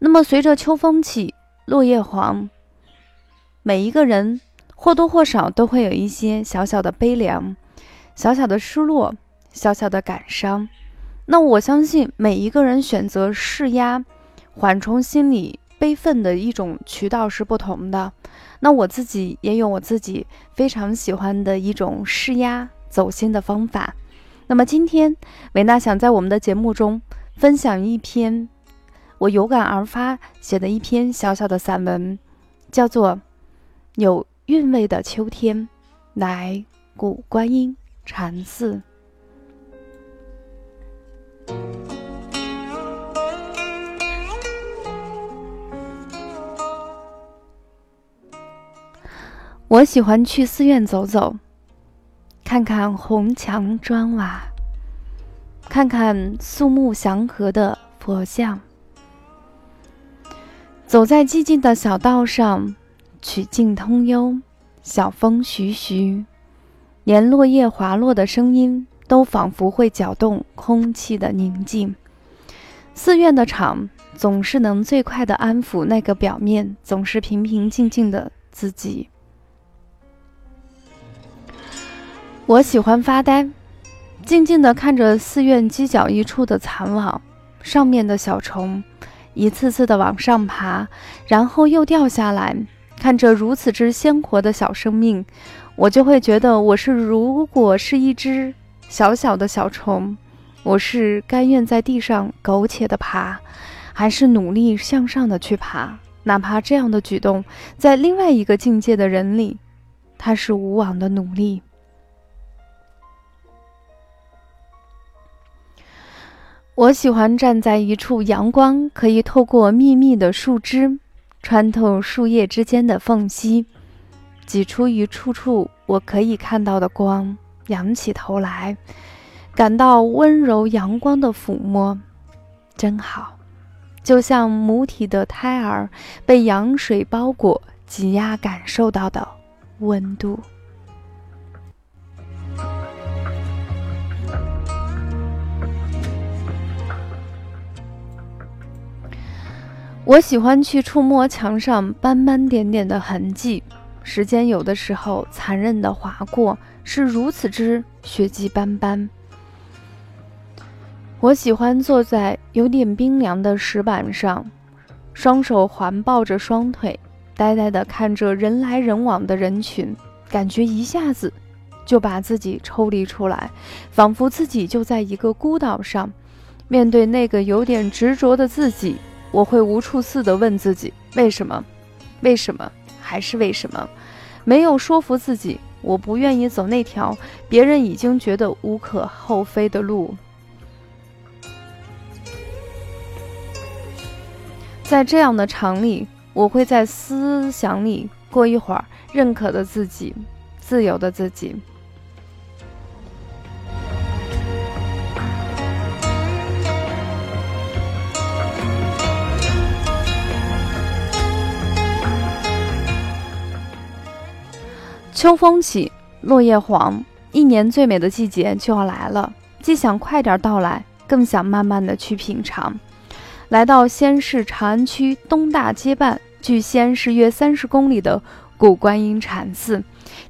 那么，随着秋风起，落叶黄，每一个人或多或少都会有一些小小的悲凉、小小的失落、小小的感伤。那我相信每一个人选择释压、缓冲心理悲愤的一种渠道是不同的。那我自己也有我自己非常喜欢的一种释压走心的方法。那么今天维娜想在我们的节目中分享一篇我有感而发写的一篇小小的散文，叫做《有韵味的秋天》，来古观音禅寺。我喜欢去寺院走走，看看红墙砖瓦，看看肃穆祥和的佛像。走在寂静的小道上，曲径通幽，小风徐徐，连落叶滑落的声音都仿佛会搅动空气的宁静。寺院的场总是能最快的安抚那个表面总是平平静静的自己。我喜欢发呆，静静地看着寺院犄角一处的残网，上面的小虫一次次地往上爬，然后又掉下来。看着如此之鲜活的小生命，我就会觉得，我是如果是一只小小的小虫，我是甘愿在地上苟且的爬，还是努力向上的去爬？哪怕这样的举动，在另外一个境界的人里，它是无往的努力。我喜欢站在一处，阳光可以透过密密的树枝，穿透树叶之间的缝隙，挤出一处处我可以看到的光。仰起头来，感到温柔阳光的抚摸，真好，就像母体的胎儿被羊水包裹、挤压感受到的温度。我喜欢去触摸墙上斑斑点点的痕迹，时间有的时候残忍的划过，是如此之血迹斑斑。我喜欢坐在有点冰凉的石板上，双手环抱着双腿，呆呆地看着人来人往的人群，感觉一下子就把自己抽离出来，仿佛自己就在一个孤岛上，面对那个有点执着的自己。我会无处似的问自己：为什么？为什么？还是为什么？没有说服自己，我不愿意走那条别人已经觉得无可厚非的路。在这样的场里，我会在思想里过一会儿，认可的自己，自由的自己。秋风起，落叶黄，一年最美的季节就要来了。既想快点到来，更想慢慢的去品尝。来到西安市长安区东大街办，距西安市约三十公里的古观音禅寺，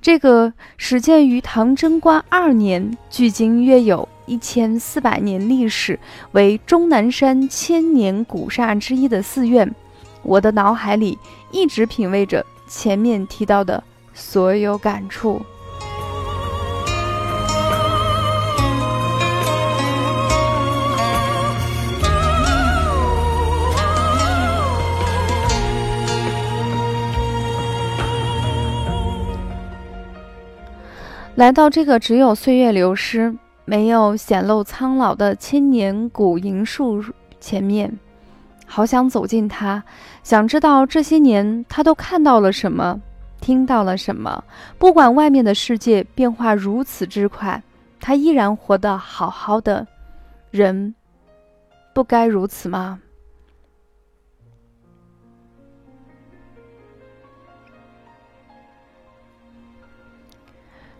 这个始建于唐贞观二年，距今约有一千四百年历史，为终南山千年古刹之一的寺院，我的脑海里一直品味着前面提到的。所有感触。来到这个只有岁月流失、没有显露苍老的千年古银树前面，好想走近他，想知道这些年他都看到了什么，听到了什么。不管外面的世界变化如此之快，他依然活得好好的。人不该如此吗？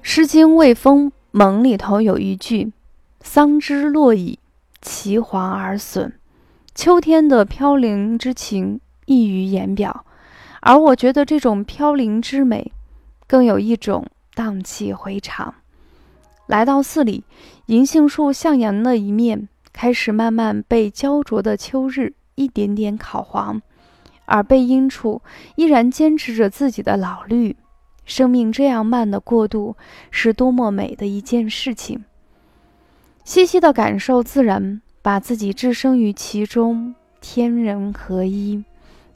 《诗经·卫风·蒙》里头有一句：“桑之落矣，其黄而损。”秋天的飘零之情溢于言表，而我觉得这种飘零之美，更有一种荡气回肠。来到寺里，银杏树向阳的一面开始慢慢被焦灼的秋日一点点烤黄，而背阴处依然坚持着自己的老绿。生命这样慢的过渡，是多么美的一件事情！细细的感受自然，把自己置身于其中，天人合一，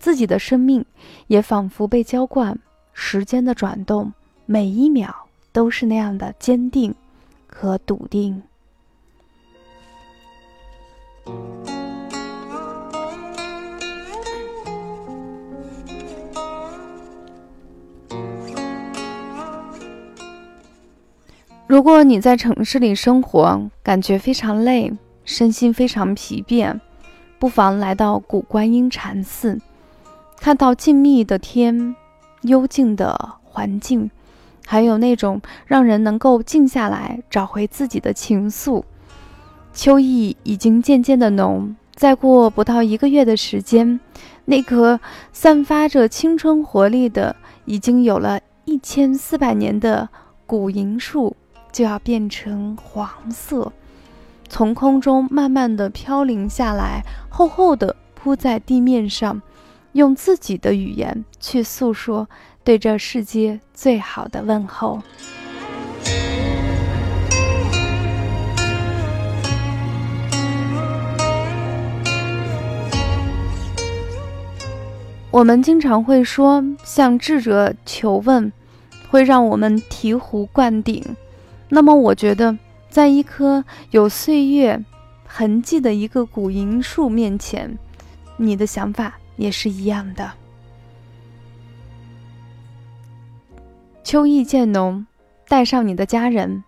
自己的生命也仿佛被浇灌。时间的转动，每一秒都是那样的坚定和笃定。如果你在城市里生活，感觉非常累，身心非常疲惫，不妨来到古观音禅寺，看到静谧的天、幽静的环境，还有那种让人能够静下来、找回自己的情愫。秋意已经渐渐的浓，再过不到一个月的时间，那棵散发着青春活力的、已经有了一千四百年的古银树。就要变成黄色，从空中慢慢的飘零下来，厚厚的铺在地面上，用自己的语言去诉说对这世界最好的问候。我们经常会说，向智者求问，会让我们醍醐灌顶。那么，我觉得，在一棵有岁月痕迹的一个古银树面前，你的想法也是一样的。秋意渐浓，带上你的家人，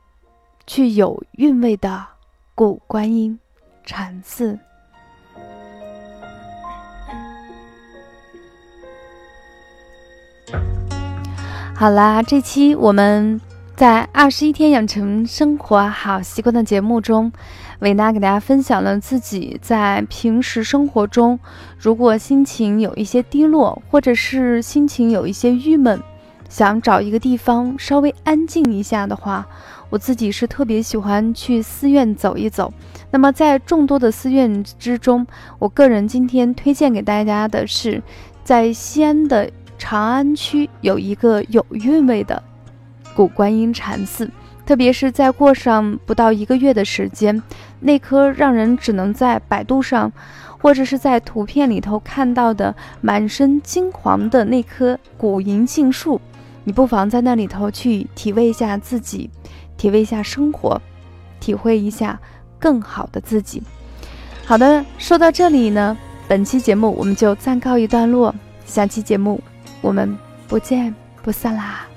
去有韵味的古观音禅寺。好啦，这期我们。在二十一天养成生活好习惯的节目中，维娜给大家分享了自己在平时生活中，如果心情有一些低落，或者是心情有一些郁闷，想找一个地方稍微安静一下的话，我自己是特别喜欢去寺院走一走。那么在众多的寺院之中，我个人今天推荐给大家的是，在西安的长安区有一个有韵味的。古观音禅寺，特别是在过上不到一个月的时间，那棵让人只能在百度上，或者是在图片里头看到的满身金黄的那棵古银杏树，你不妨在那里头去体味一下自己，体味一下生活，体会一下更好的自己。好的，说到这里呢，本期节目我们就暂告一段落，下期节目我们不见不散啦。